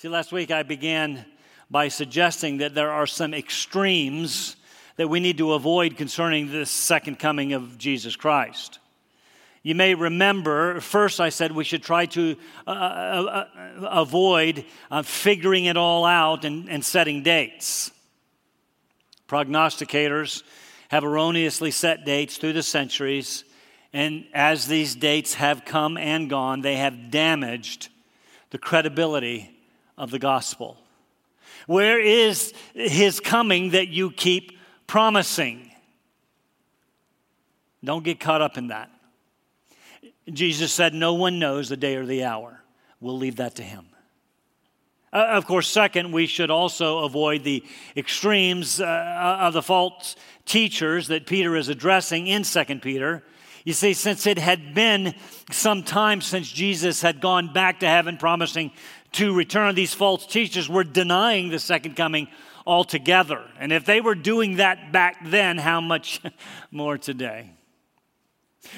See, last week I began by suggesting that there are some extremes that we need to avoid concerning the second coming of Jesus Christ. You may remember, first I said we should try to uh, uh, uh, avoid uh, figuring it all out and, and setting dates. Prognosticators have erroneously set dates through the centuries, and as these dates have come and gone, they have damaged the credibility of the gospel. Where is his coming that you keep promising? Don't get caught up in that. Jesus said, No one knows the day or the hour. We'll leave that to him. Uh, of course, second, we should also avoid the extremes uh, of the false teachers that Peter is addressing in 2 Peter. You see, since it had been some time since Jesus had gone back to heaven promising to return, these false teachers were denying the second coming altogether. And if they were doing that back then, how much more today?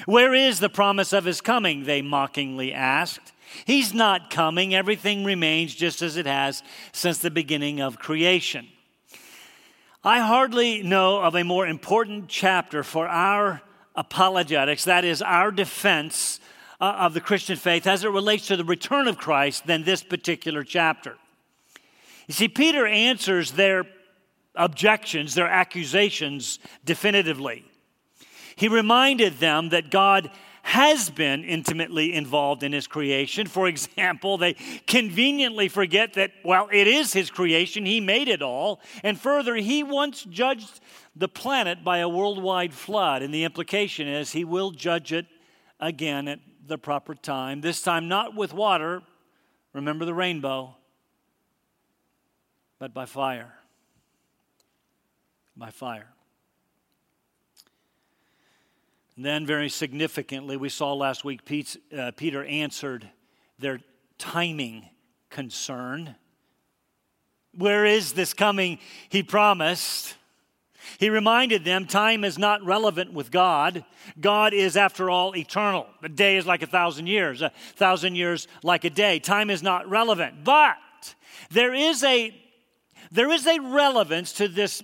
Where is the promise of his coming? They mockingly asked. He's not coming. Everything remains just as it has since the beginning of creation. I hardly know of a more important chapter for our apologetics, that is, our defense uh, of the Christian faith as it relates to the return of Christ, than this particular chapter. You see, Peter answers their objections, their accusations definitively. He reminded them that God has been intimately involved in his creation. For example, they conveniently forget that, well, it is his creation, he made it all. And further, he once judged the planet by a worldwide flood. And the implication is he will judge it again at the proper time, this time not with water, remember the rainbow, but by fire. By fire. And then, very significantly, we saw last week uh, Peter answered their timing concern. Where is this coming he promised? He reminded them time is not relevant with God. God is, after all, eternal. A day is like a thousand years, a thousand years like a day. Time is not relevant. But there is a, there is a relevance to this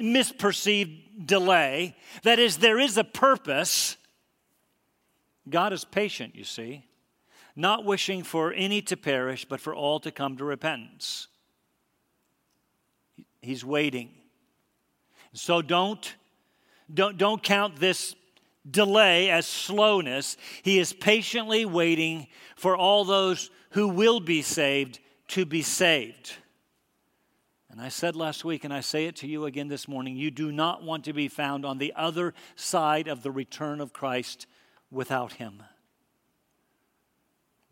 misperceived delay. That is, there is a purpose. God is patient, you see, not wishing for any to perish, but for all to come to repentance. He's waiting. So don't, don't, don't count this delay as slowness. He is patiently waiting for all those who will be saved to be saved. And I said last week, and I say it to you again this morning you do not want to be found on the other side of the return of Christ without Him.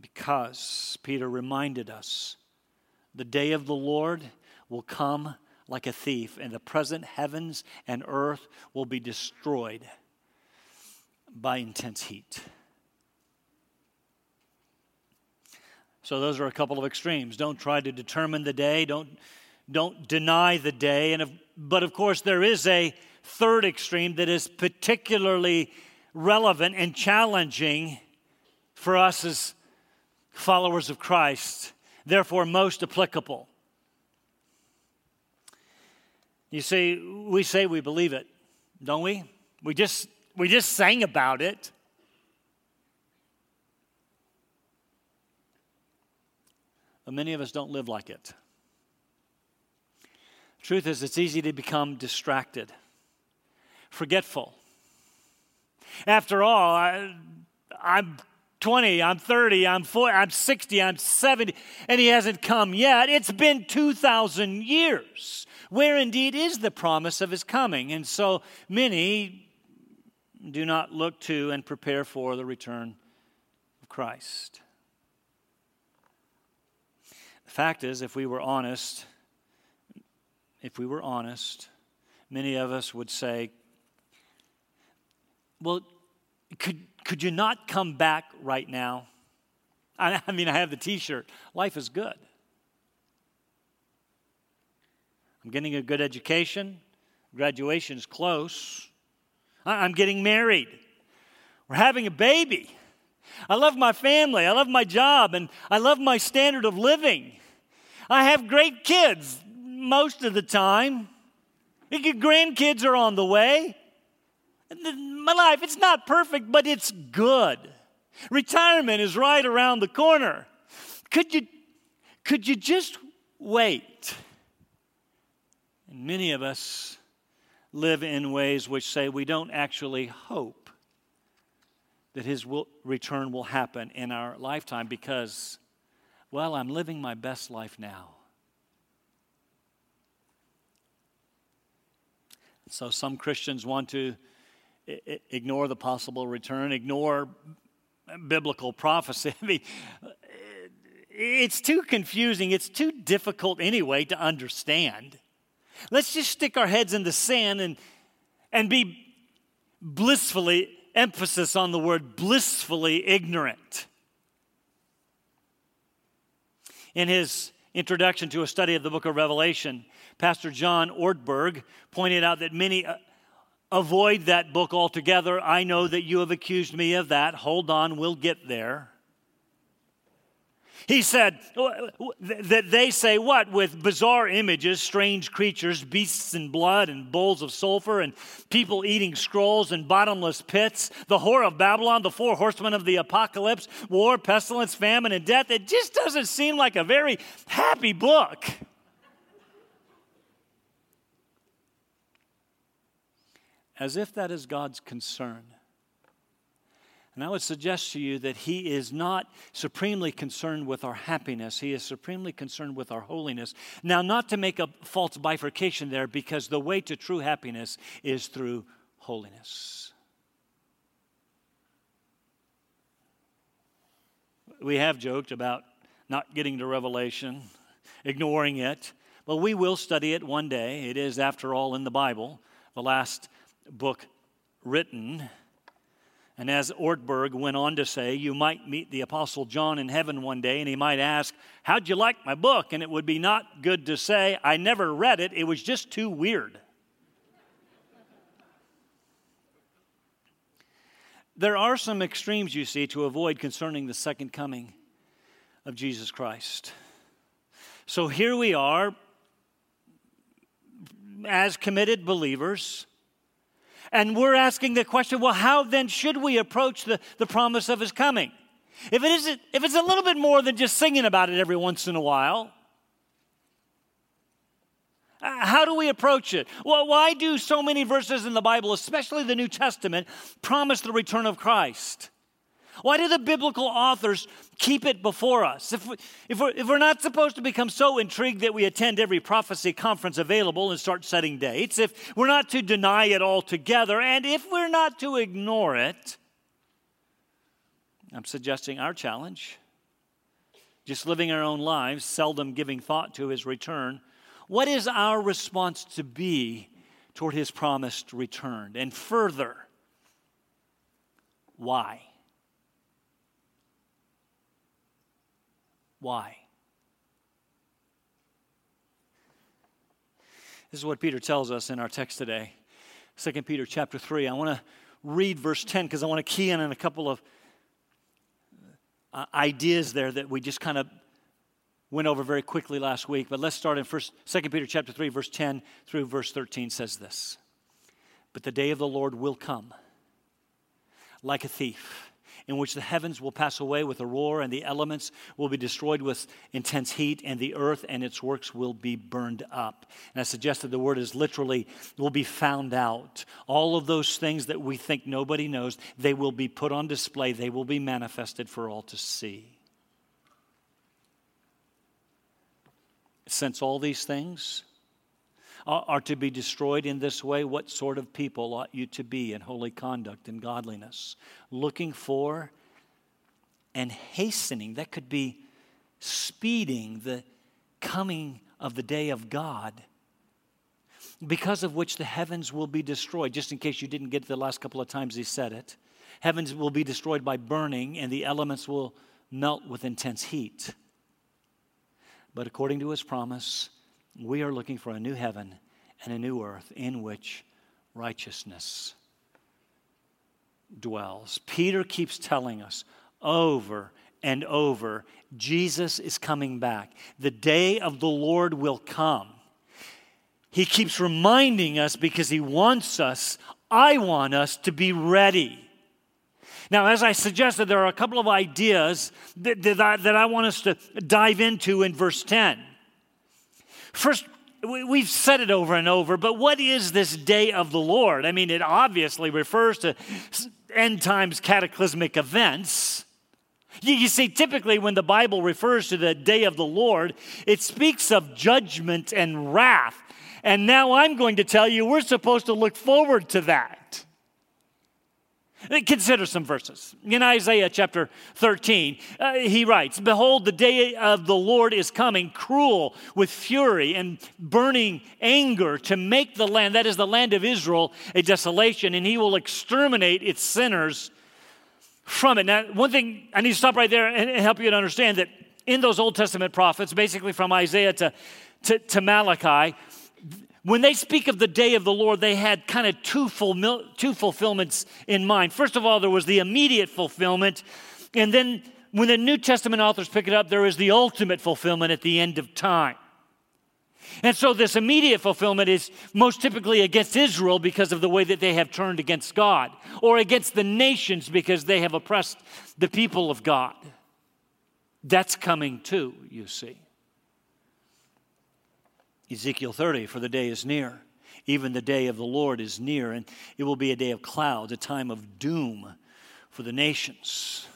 Because Peter reminded us the day of the Lord will come like a thief, and the present heavens and earth will be destroyed by intense heat. So, those are a couple of extremes. Don't try to determine the day. Don't don't deny the day. And if, but of course, there is a third extreme that is particularly relevant and challenging for us as followers of Christ, therefore, most applicable. You see, we say we believe it, don't we? We just, we just sang about it. But many of us don't live like it. Truth is, it's easy to become distracted, forgetful. After all, I, I'm 20, I'm 30, I'm 40, I'm 60, I'm 70, and he hasn't come yet. It's been 2,000 years. Where indeed is the promise of his coming? And so many do not look to and prepare for the return of Christ. The fact is, if we were honest, if we were honest, many of us would say, Well, could, could you not come back right now? I, I mean, I have the t shirt. Life is good. I'm getting a good education, graduation is close. I'm getting married. We're having a baby. I love my family. I love my job, and I love my standard of living. I have great kids most of the time. Your Grandkids are on the way. My life, it's not perfect, but it's good. Retirement is right around the corner. Could you, could you just wait? And many of us live in ways which say we don't actually hope that his will, return will happen in our lifetime because, well, I'm living my best life now. So some Christians want to ignore the possible return, ignore biblical prophecy. I mean, it's too confusing. It's too difficult anyway to understand. Let's just stick our heads in the sand and, and be blissfully, emphasis on the word blissfully ignorant. In his introduction to a study of the book of Revelation, Pastor John Ortberg pointed out that many uh, avoid that book altogether. I know that you have accused me of that. Hold on, we'll get there. He said that they say what? With bizarre images, strange creatures, beasts and blood, and bowls of sulfur, and people eating scrolls and bottomless pits, the whore of Babylon, the four horsemen of the apocalypse, war, pestilence, famine, and death. It just doesn't seem like a very happy book. As if that is God's concern. And I would suggest to you that He is not supremely concerned with our happiness, He is supremely concerned with our holiness. Now, not to make a false bifurcation there, because the way to true happiness is through holiness. We have joked about not getting to Revelation, ignoring it, but we will study it one day. It is, after all, in the Bible, the last book written. And as Ortberg went on to say, you might meet the Apostle John in heaven one day and he might ask, How'd you like my book? And it would be not good to say, I never read it, it was just too weird. there are some extremes, you see, to avoid concerning the second coming of Jesus Christ. So here we are, as committed believers and we're asking the question well, how then should we approach the, the promise of his coming? If, it isn't, if it's a little bit more than just singing about it every once in a while, uh, how do we approach it? Well, why do so many verses in the Bible, especially the New Testament, promise the return of Christ? Why do the biblical authors keep it before us? If, we, if, we're, if we're not supposed to become so intrigued that we attend every prophecy conference available and start setting dates, if we're not to deny it altogether, and if we're not to ignore it, I'm suggesting our challenge, just living our own lives, seldom giving thought to his return, what is our response to be toward his promised return? And further, why? Why? This is what Peter tells us in our text today. 2 Peter chapter 3. I want to read verse 10 because I want to key in on a couple of uh, ideas there that we just kind of went over very quickly last week. But let's start in first 2 Peter chapter 3 verse 10 through verse 13 says this. But the day of the Lord will come like a thief in which the heavens will pass away with a roar, and the elements will be destroyed with intense heat, and the earth and its works will be burned up. And I suggest that the word is literally will be found out. All of those things that we think nobody knows, they will be put on display, they will be manifested for all to see. Since all these things, are to be destroyed in this way, what sort of people ought you to be in holy conduct and godliness? Looking for and hastening, that could be speeding the coming of the day of God, because of which the heavens will be destroyed. Just in case you didn't get the last couple of times he said it, heavens will be destroyed by burning, and the elements will melt with intense heat. But according to his promise, we are looking for a new heaven and a new earth in which righteousness dwells. Peter keeps telling us over and over Jesus is coming back. The day of the Lord will come. He keeps reminding us because He wants us, I want us to be ready. Now, as I suggested, there are a couple of ideas that, that, I, that I want us to dive into in verse 10. First, we've said it over and over, but what is this day of the Lord? I mean, it obviously refers to end times cataclysmic events. You, see, typically when the Bible refers to the day of the Lord, it speaks of judgment and wrath. And now I'm going to tell you we're supposed to look forward to that. Consider some verses. In Isaiah chapter 13, uh, he writes Behold, the day of the Lord is coming, cruel with fury and burning anger to make the land, that is the land of Israel, a desolation, and he will exterminate its sinners from it. Now, one thing I need to stop right there and help you to understand that in those Old Testament prophets, basically from Isaiah to, to, to Malachi, when they speak of the day of the Lord, they had kind of two, fulfill, two fulfillments in mind. First of all, there was the immediate fulfillment, and then when the New Testament authors pick it up, there is the ultimate fulfillment at the end of time. And so, this immediate fulfillment is most typically against Israel because of the way that they have turned against God, or against the nations because they have oppressed the people of God. That's coming too, you see. Ezekiel 30, for the day is near. Even the day of the Lord is near, and it will be a day of clouds, a time of doom for the nations.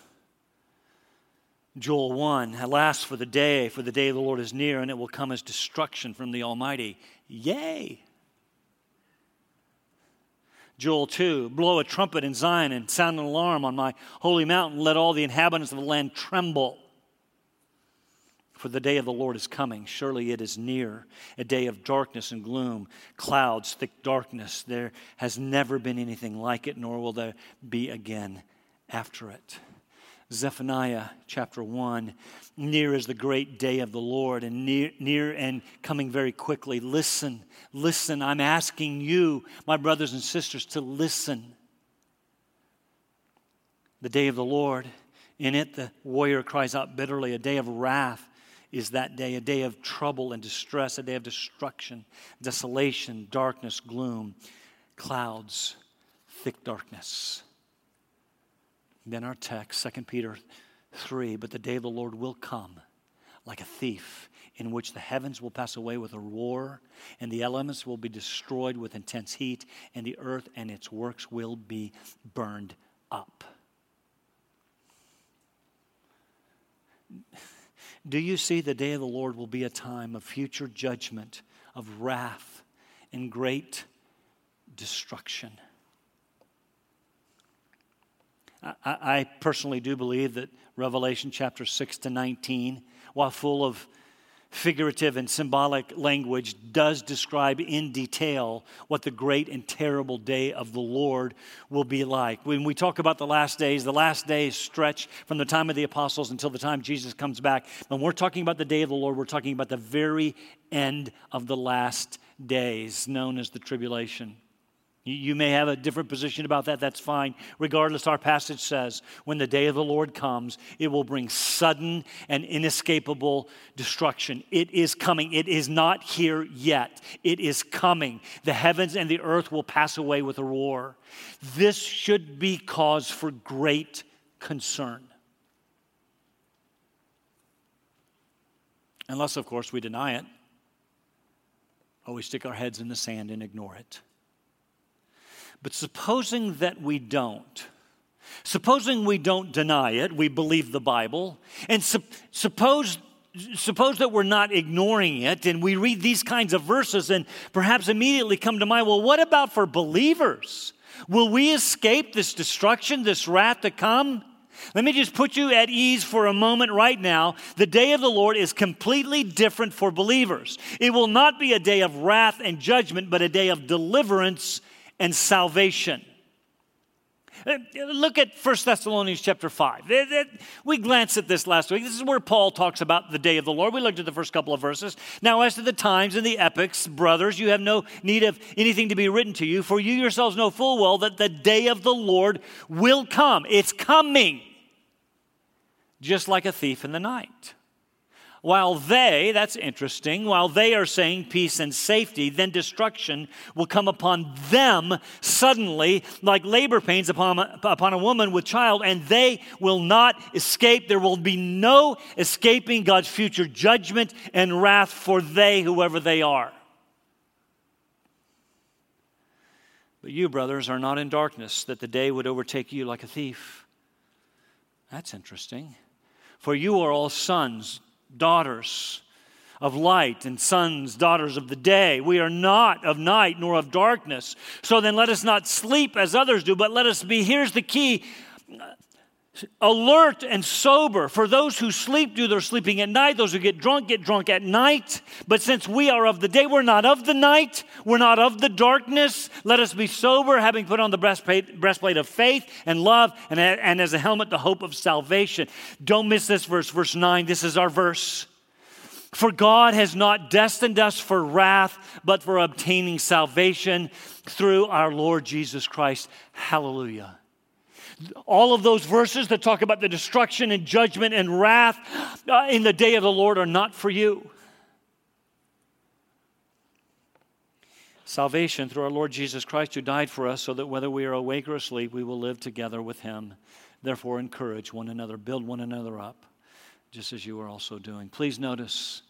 Joel 1 Alas for the day, for the day of the Lord is near, and it will come as destruction from the Almighty. Yea. Joel 2 Blow a trumpet in Zion and sound an alarm on my holy mountain. Let all the inhabitants of the land tremble. For the day of the Lord is coming. Surely it is near, a day of darkness and gloom, clouds, thick darkness. There has never been anything like it, nor will there be again after it. Zephaniah chapter 1. Near is the great day of the Lord, and near, near and coming very quickly. Listen, listen. I'm asking you, my brothers and sisters, to listen. The day of the Lord, in it the warrior cries out bitterly. A day of wrath is that day, a day of trouble and distress, a day of destruction, desolation, darkness, gloom, clouds, thick darkness. Then our text, 2 Peter 3 But the day of the Lord will come like a thief, in which the heavens will pass away with a roar, and the elements will be destroyed with intense heat, and the earth and its works will be burned up. Do you see the day of the Lord will be a time of future judgment, of wrath, and great destruction? I, I personally do believe that Revelation chapter 6 to 19, while full of figurative and symbolic language does describe in detail what the great and terrible day of the Lord will be like. When we talk about the last days, the last days stretch from the time of the apostles until the time Jesus comes back. When we're talking about the day of the Lord, we're talking about the very end of the last days, known as the tribulation. You may have a different position about that, that's fine. Regardless, our passage says when the day of the Lord comes, it will bring sudden and inescapable destruction. It is coming. It is not here yet. It is coming. The heavens and the earth will pass away with a roar. This should be cause for great concern. Unless, of course, we deny it or we stick our heads in the sand and ignore it. But supposing that we don't, supposing we don't deny it, we believe the Bible, and su- suppose suppose that we're not ignoring it and we read these kinds of verses and perhaps immediately come to mind well what about for believers will we escape this destruction this wrath to come let me just put you at ease for a moment right now. The day of the Lord is completely different for believers. It will not be a day of wrath and judgment, but a day of deliverance and salvation. Uh, look at 1 Thessalonians chapter 5. We glanced at this last week. This is where Paul talks about the day of the Lord. We looked at the first couple of verses. Now, as to the times and the epochs, brothers, you have no need of anything to be written to you, for you yourselves know full well that the day of the Lord will come. It's coming. just like a thief in the night. While they, that's interesting, while they are saying peace and safety, then destruction will come upon them suddenly, like labor pains upon, upon a woman with child, and they will not escape. There will be no escaping God's future judgment and wrath for they, whoever they are. But you, brothers, are not in darkness, that the day would overtake you like a thief. That's interesting. For you are all sons daughters of light and sons, daughters of the day. We are not of night nor of darkness. So then let us not sleep as others do, but let us be, here's the key alert and sober. For those who sleep, do their sleeping at night. Those who get drunk, get drunk at night. But since we are of the day, we're not of the night. We're not of the darkness. Let us be sober, having put on the breastplate, breastplate of faith and love, and, and as a helmet, the hope of salvation. Don't miss this verse, verse 9. This is our verse. For God has not destined us for wrath, but for obtaining salvation through our Lord Jesus Christ. Hallelujah all of those verses that talk about the destruction and judgment and wrath uh, in the day of the Lord are not for you. Salvation through our Lord Jesus Christ, who died for us, so that whether we are awake or asleep, we will live together with him. Therefore, encourage one another, build one another up, just as you are also doing. Please notice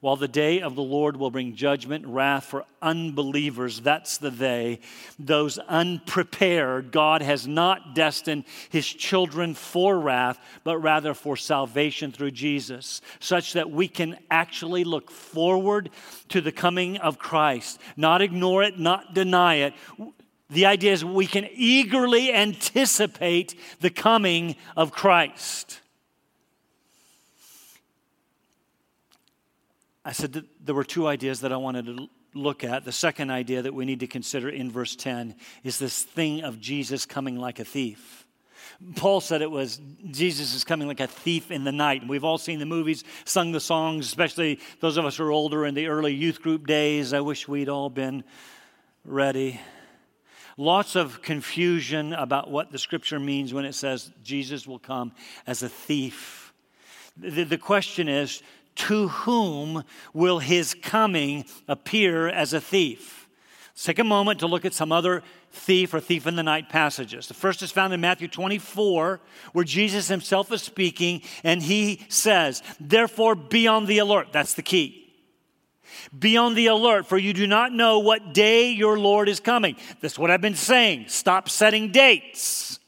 while the day of the Lord will bring judgment, wrath for unbelievers, that's the they, those unprepared, God has not destined his children for wrath, but rather for salvation through Jesus, such that we can actually look forward to the coming of Christ, not ignore it, not deny it. The idea is we can eagerly anticipate the coming of Christ. I said that there were two ideas that I wanted to look at. The second idea that we need to consider in verse 10 is this thing of Jesus coming like a thief. Paul said it was Jesus is coming like a thief in the night. And we've all seen the movies, sung the songs, especially those of us who are older in the early youth group days. I wish we'd all been ready. Lots of confusion about what the scripture means when it says Jesus will come as a thief. The, the question is to whom will his coming appear as a thief? Let's take a moment to look at some other thief or thief in the night passages. The first is found in Matthew 24, where Jesus himself is speaking, and he says, Therefore, be on the alert. That's the key. Be on the alert, for you do not know what day your Lord is coming. That's what I've been saying. Stop setting dates.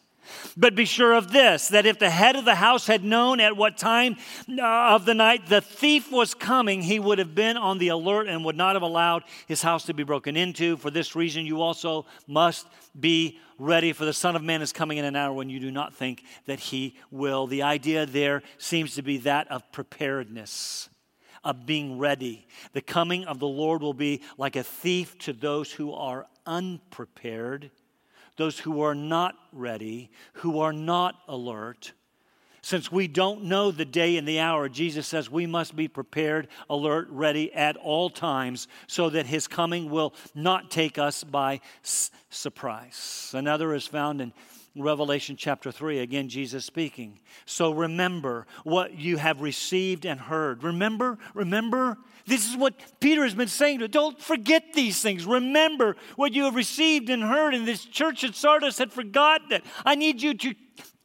But be sure of this that if the head of the house had known at what time uh, of the night the thief was coming, he would have been on the alert and would not have allowed his house to be broken into. For this reason, you also must be ready, for the Son of Man is coming in an hour when you do not think that he will. The idea there seems to be that of preparedness of being ready. The coming of the Lord will be like a thief to those who are unprepared those who are not ready, who are not alert. Since we don't know the day and the hour, Jesus says we must be prepared, alert, ready at all times so that his coming will not take us by s- surprise. Another is found in Revelation chapter 3, again, Jesus speaking. So remember what you have received and heard. Remember, remember. This is what Peter has been saying to Don't forget these things. Remember what you have received and heard. And this church at Sardis had forgotten it. I need you to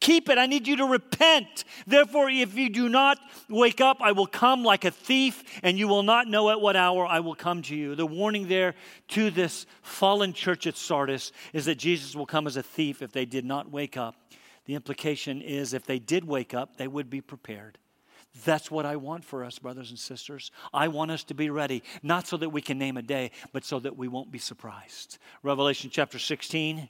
keep it. I need you to repent. Therefore, if you do not wake up, I will come like a thief, and you will not know at what hour I will come to you. The warning there to this fallen church at Sardis is that Jesus will come as a thief if they did not wake up. The implication is if they did wake up, they would be prepared. That's what I want for us, brothers and sisters. I want us to be ready, not so that we can name a day, but so that we won't be surprised. Revelation chapter 16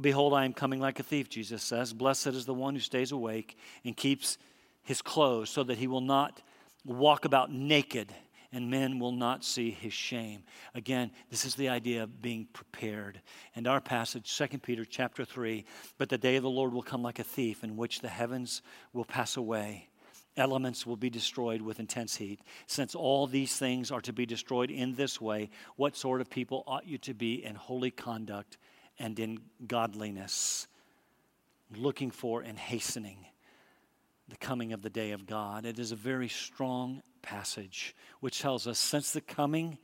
Behold, I am coming like a thief, Jesus says. Blessed is the one who stays awake and keeps his clothes so that he will not walk about naked and men will not see his shame. Again, this is the idea of being prepared. And our passage, 2 Peter chapter 3, but the day of the Lord will come like a thief in which the heavens will pass away. Elements will be destroyed with intense heat. Since all these things are to be destroyed in this way, what sort of people ought you to be in holy conduct and in godliness, looking for and hastening the coming of the day of God. It is a very strong passage which tells us since the coming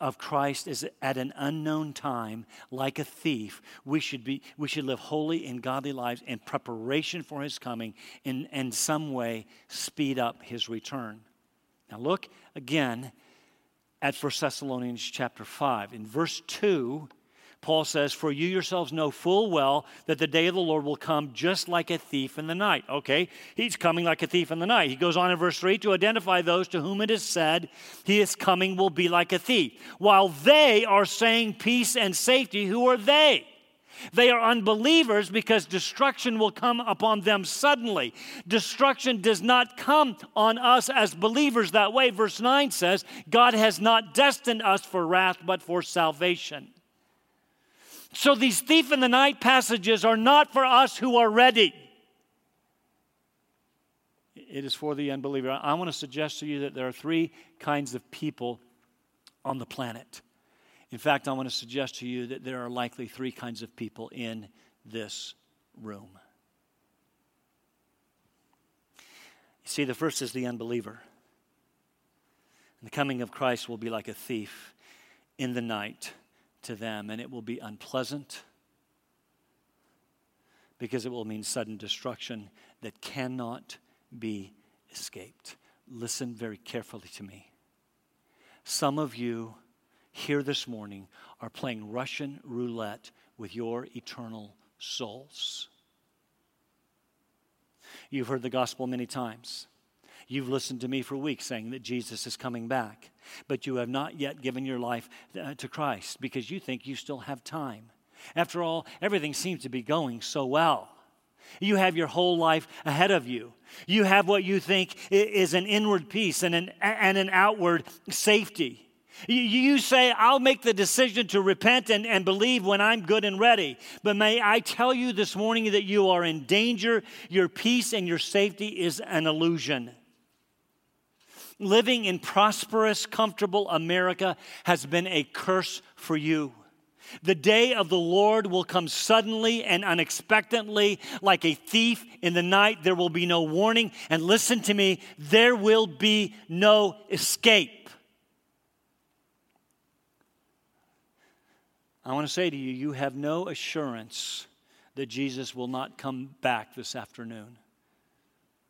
of Christ is at an unknown time, like a thief, we should, be, we should live holy and godly lives in preparation for his coming and in some way speed up his return. Now look again at 1 Thessalonians chapter 5. In verse 2, Paul says, For you yourselves know full well that the day of the Lord will come just like a thief in the night. Okay, he's coming like a thief in the night. He goes on in verse 3 to identify those to whom it is said, He is coming will be like a thief. While they are saying peace and safety, who are they? They are unbelievers because destruction will come upon them suddenly. Destruction does not come on us as believers that way. Verse 9 says, God has not destined us for wrath, but for salvation. So these thief in the night passages are not for us who are ready. It is for the unbeliever. I want to suggest to you that there are three kinds of people on the planet. In fact, I want to suggest to you that there are likely three kinds of people in this room. You see, the first is the unbeliever. And the coming of Christ will be like a thief in the night to them, and it will be unpleasant because it will mean sudden destruction that cannot be escaped. Listen very carefully to me. Some of you here this morning are playing Russian roulette with your eternal souls. You've heard the gospel many times. You've listened to me for weeks saying that Jesus is coming back, but you have not yet given your life uh, to Christ because you think you still have time. After all, everything seems to be going so well. You have your whole life ahead of you. You have what you think is an inward peace and an, and an outward safety. You say, I'll make the decision to repent and, and believe when I'm good and ready. But may I tell you this morning that you are in danger. Your peace and your safety is an illusion. Living in prosperous, comfortable America has been a curse for you. The day of the Lord will come suddenly and unexpectedly, like a thief in the night. There will be no warning. And listen to me, there will be no escape. I want to say to you, you have no assurance that Jesus will not come back this afternoon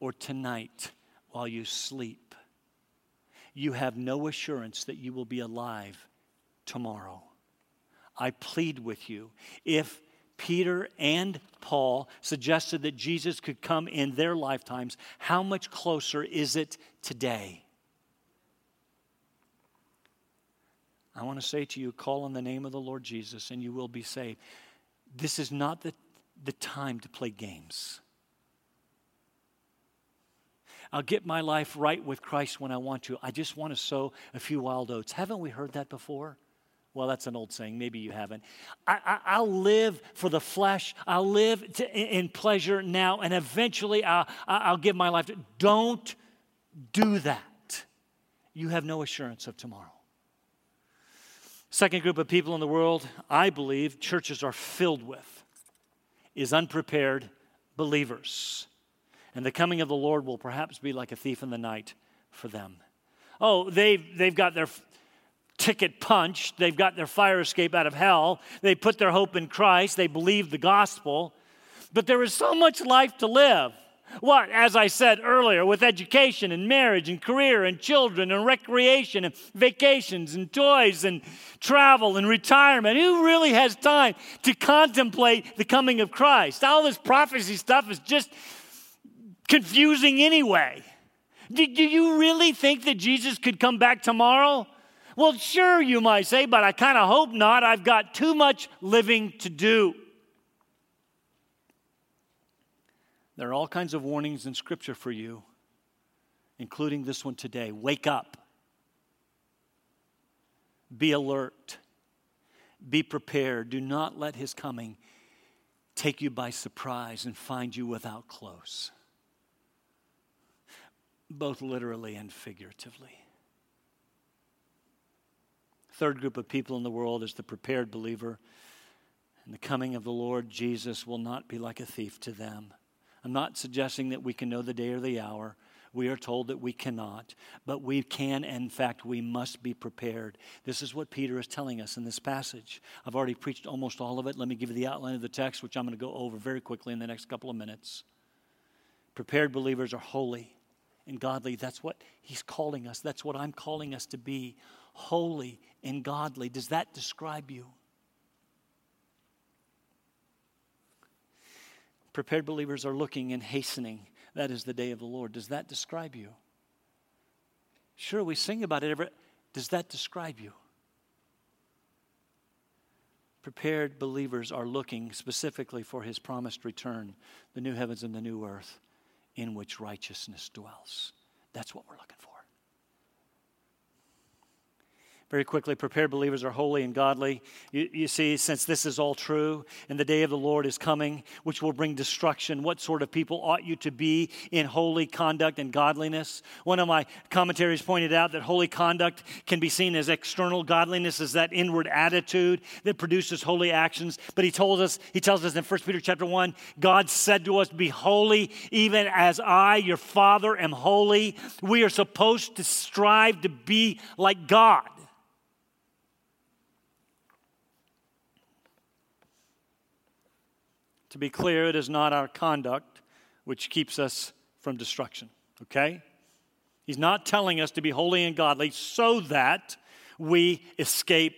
or tonight while you sleep you have no assurance that you will be alive tomorrow. I plead with you. If Peter and Paul suggested that Jesus could come in their lifetimes, how much closer is it today? I want to say to you call on the name of the Lord Jesus and you will be saved. This is not the, the time to play games. I'll get my life right with Christ when I want to. I just want to sow a few wild oats. Haven't we heard that before? Well, that's an old saying. Maybe you haven't. I, will live for the flesh. I'll live to, in pleasure now, and eventually I'll, I'll give my life to. Don't do that. You have no assurance of tomorrow. Second group of people in the world, I believe churches are filled with, is unprepared believers and the coming of the Lord will perhaps be like a thief in the night for them. Oh, they've, they've got their ticket punched, they've got their fire escape out of hell, they put their hope in Christ, they believe the gospel, but there is so much life to live. What, as I said earlier, with education and marriage and career and children and recreation and vacations and toys and travel and retirement, who really has time to contemplate the coming of Christ? All this prophecy stuff is just confusing anyway. Do, do you really think that Jesus could come back tomorrow? Well, sure, you might say, but I kind of hope not. I've got too much living to do. There are all kinds of warnings in Scripture for you, including this one today. Wake up, be alert, be prepared. Do not let his coming take you by surprise and find you without clothes both literally and figuratively. Third group of people in the world is the prepared believer. And the coming of the Lord Jesus will not be like a thief to them. I'm not suggesting that we can know the day or the hour. We are told that we cannot, but we can, and in fact, we must be prepared. This is what Peter is telling us in this passage. I've already preached almost all of it. Let me give you the outline of the text, which I'm going to go over very quickly in the next couple of minutes. Prepared believers are holy and godly. That's what he's calling us. That's what I'm calling us to be holy and godly. Does that describe you? Prepared believers are looking and hastening that is the day of the Lord. Does that describe you? Sure, we sing about it every. Does that describe you? Prepared believers are looking specifically for his promised return, the new heavens and the new earth in which righteousness dwells. That's what we're looking for. Very quickly, prepared believers are holy and godly. You, you, see, since this is all true, and the day of the Lord is coming, which will bring destruction, what sort of people ought you to be in holy conduct and godliness? One of my commentaries pointed out that holy conduct can be seen as external godliness, as that inward attitude that produces holy actions. But he told us, he tells us in 1 Peter chapter 1, God said to us, Be holy, even as I, your Father, am holy. We are supposed to strive to be like God. To be clear, it is not our conduct which keeps us from destruction, okay? He's not telling us to be holy and godly so that we escape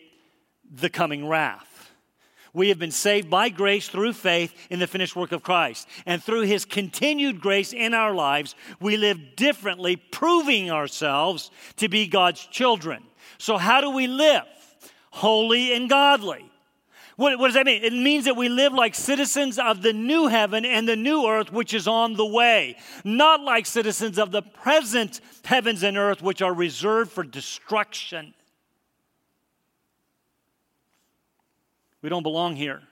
the coming wrath. We have been saved by grace through faith in the finished work of Christ. And through his continued grace in our lives, we live differently, proving ourselves to be God's children. So, how do we live? Holy and godly. What, what, does that mean? It means that we live like citizens of the new heaven and the new earth which is on the way, not like citizens of the present heavens and earth which are reserved for destruction. We don't belong here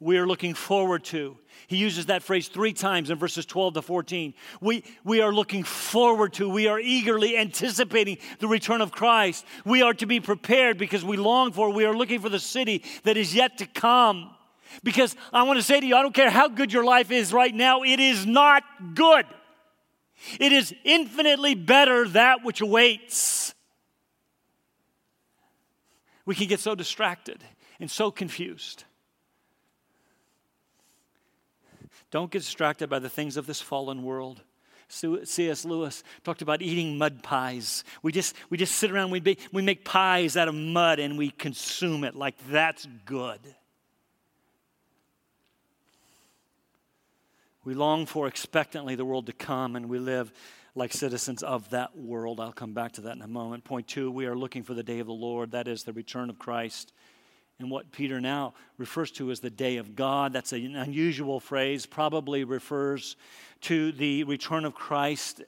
we are looking forward to. He uses that phrase three times in verses 12 to 14. We, we are looking forward to, we are eagerly anticipating the return of Christ. We are to be prepared because we long for, we are looking for the city that is yet to come. Because I want to say to you, I don't care how good your life is right now, it is not good. It is infinitely better that which awaits. We can get so distracted and so confused. Don't get distracted by the things of this fallen world. C.S. Lewis talked about eating mud pies. We just, we just sit around, we, be, we make pies out of mud and we consume it like that's good. We long for expectantly the world to come and we live like citizens of that world. I'll come back to that in a moment. Point two, we are looking for the day of the Lord, that is the return of Christ and what Peter now refers to as the day of God. That's an unusual phrase, probably refers to the return of Christ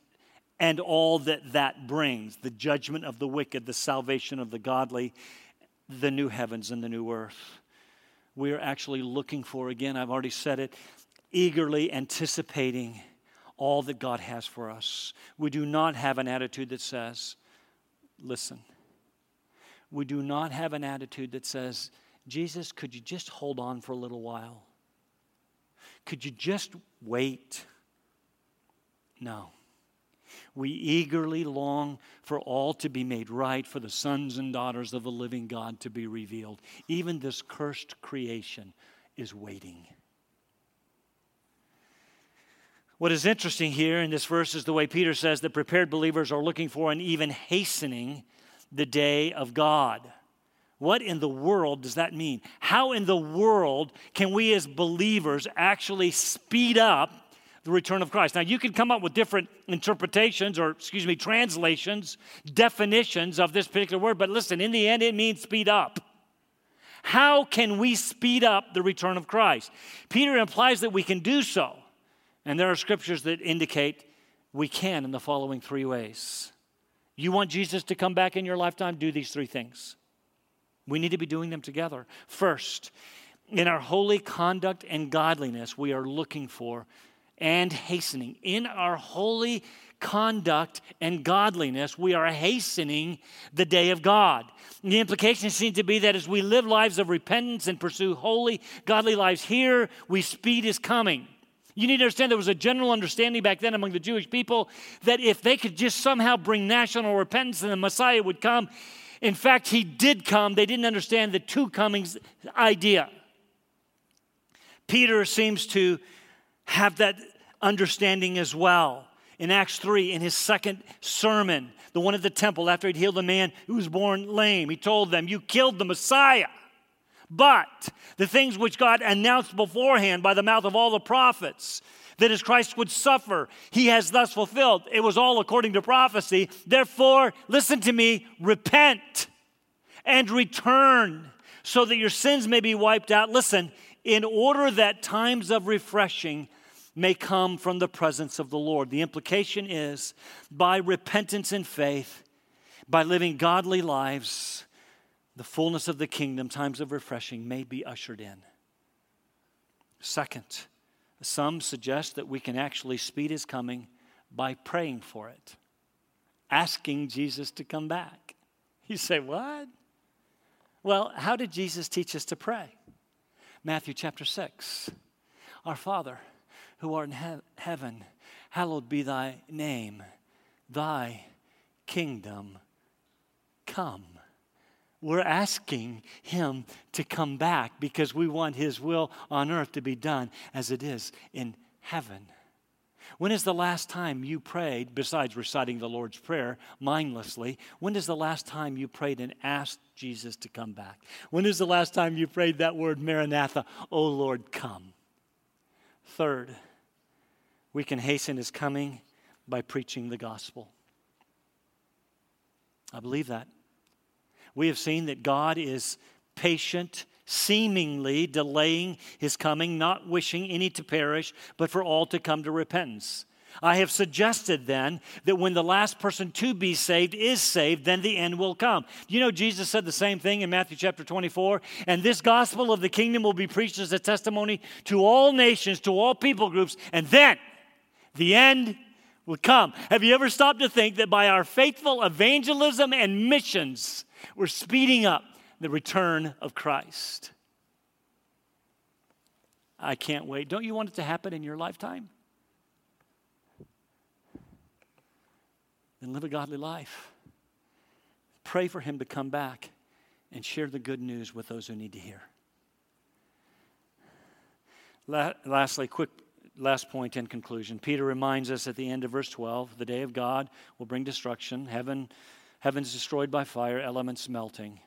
and all that that brings the judgment of the wicked, the salvation of the godly, the new heavens and the new earth. We are actually looking for, again, I've already said it, eagerly anticipating all that God has for us. We do not have an attitude that says, listen, we do not have an attitude that says, Jesus, could you just hold on for a little while? Could you just wait? No. We eagerly long for all to be made right, for the sons and daughters of the living God to be revealed. Even this cursed creation is waiting. What is interesting here in this verse is the way Peter says that prepared believers are looking for and even hastening the day of God. What in the world does that mean? How in the world can we as believers actually speed up the return of Christ? Now, you can come up with different interpretations or, excuse me, translations, definitions of this particular word, but listen, in the end, it means speed up. How can we speed up the return of Christ? Peter implies that we can do so. And there are scriptures that indicate we can in the following three ways. You want Jesus to come back in your lifetime? Do these three things. We need to be doing them together. First, in our holy conduct and godliness, we are looking for and hastening. In our holy conduct and godliness, we are hastening the day of God. The implication seems to be that as we live lives of repentance and pursue holy, godly lives here, we speed is coming. You need to understand there was a general understanding back then among the Jewish people that if they could just somehow bring national repentance and the Messiah would come, in fact, he did come. They didn't understand the two comings idea. Peter seems to have that understanding as well. In Acts 3, in his second sermon, the one at the temple, after he'd healed the man who was born lame, he told them, You killed the Messiah. But the things which God announced beforehand by the mouth of all the prophets, that as Christ would suffer, he has thus fulfilled. It was all according to prophecy. Therefore, listen to me, repent and return so that your sins may be wiped out. Listen, in order that times of refreshing may come from the presence of the Lord. The implication is by repentance and faith, by living godly lives, the fullness of the kingdom, times of refreshing, may be ushered in. Second, some suggest that we can actually speed his coming by praying for it, asking Jesus to come back. You say, What? Well, how did Jesus teach us to pray? Matthew chapter 6. Our Father, who art in he- heaven, hallowed be thy name. Thy kingdom come. We're asking him to come back because we want his will on earth to be done as it is in heaven. When is the last time you prayed, besides reciting the Lord's Prayer mindlessly, when is the last time you prayed and asked Jesus to come back? When is the last time you prayed that word, Maranatha, O Lord, come? Third, we can hasten his coming by preaching the gospel. I believe that. We have seen that God is patient, seemingly delaying his coming, not wishing any to perish, but for all to come to repentance. I have suggested then that when the last person to be saved is saved, then the end will come. You know, Jesus said the same thing in Matthew chapter 24. And this gospel of the kingdom will be preached as a testimony to all nations, to all people groups, and then the end will come. Have you ever stopped to think that by our faithful evangelism and missions, we're speeding up the return of Christ? I can't wait. Don't you want it to happen in your lifetime? Then live a godly life. Pray for him to come back and share the good news with those who need to hear. La- lastly, quick last point in conclusion. Peter reminds us at the end of verse 12 the day of God will bring destruction, heaven, heavens destroyed by fire, elements melting.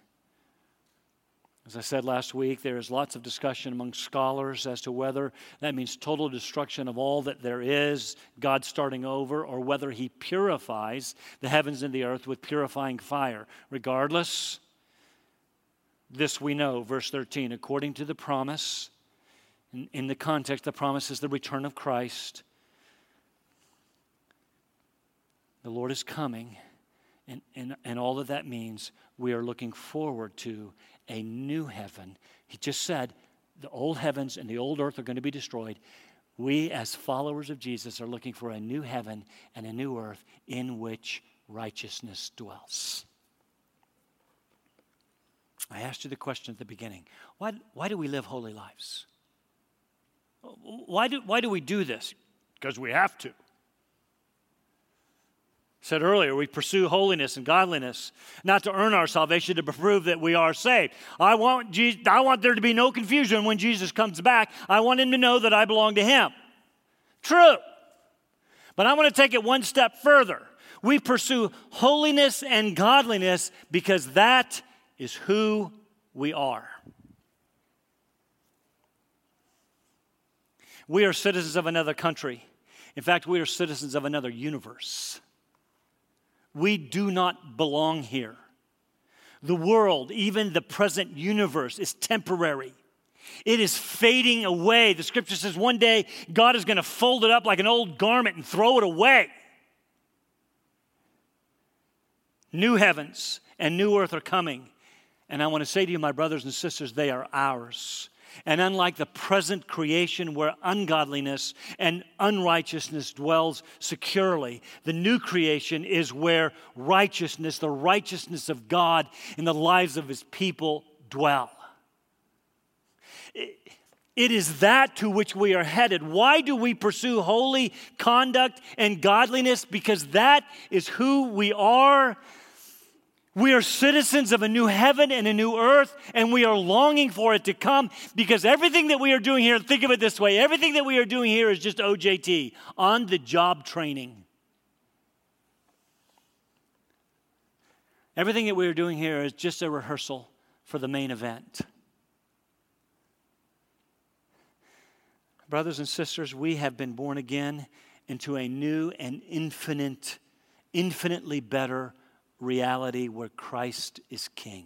As I said last week, there is lots of discussion among scholars as to whether that means total destruction of all that there is, God starting over, or whether He purifies the heavens and the earth with purifying fire. Regardless, this we know, verse 13, according to the promise, in, in the context, the promise is the return of Christ. The Lord is coming, and, and, and all of that means, we are looking forward to a new heaven. He just said the old heavens and the old earth are going to be destroyed. We, as followers of Jesus, are looking for a new heaven and a new earth in which righteousness dwells. I asked you the question at the beginning why, why do we live holy lives? Why do, why do we do this? Because we have to. Said earlier, we pursue holiness and godliness, not to earn our salvation, to prove that we are saved. I want, Jesus, I want there to be no confusion when Jesus comes back. I want him to know that I belong to him. True. But I want to take it one step further. We pursue holiness and godliness because that is who we are. We are citizens of another country. In fact, we are citizens of another universe. We do not belong here. The world, even the present universe, is temporary. It is fading away. The scripture says one day God is going to fold it up like an old garment and throw it away. New heavens and new earth are coming. And I want to say to you, my brothers and sisters, they are ours. And unlike the present creation where ungodliness and unrighteousness dwells securely, the new creation is where righteousness, the righteousness of God in the lives of his people dwell. It is that to which we are headed. Why do we pursue holy conduct and godliness? Because that is who we are. We are citizens of a new heaven and a new earth, and we are longing for it to come because everything that we are doing here, think of it this way everything that we are doing here is just OJT, on the job training. Everything that we are doing here is just a rehearsal for the main event. Brothers and sisters, we have been born again into a new and infinite, infinitely better reality where Christ is King.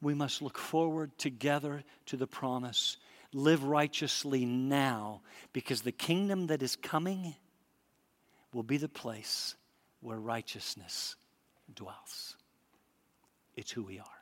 We must look forward together to the promise. Live righteously now because the kingdom that is coming will be the place where righteousness dwells. It's who we are.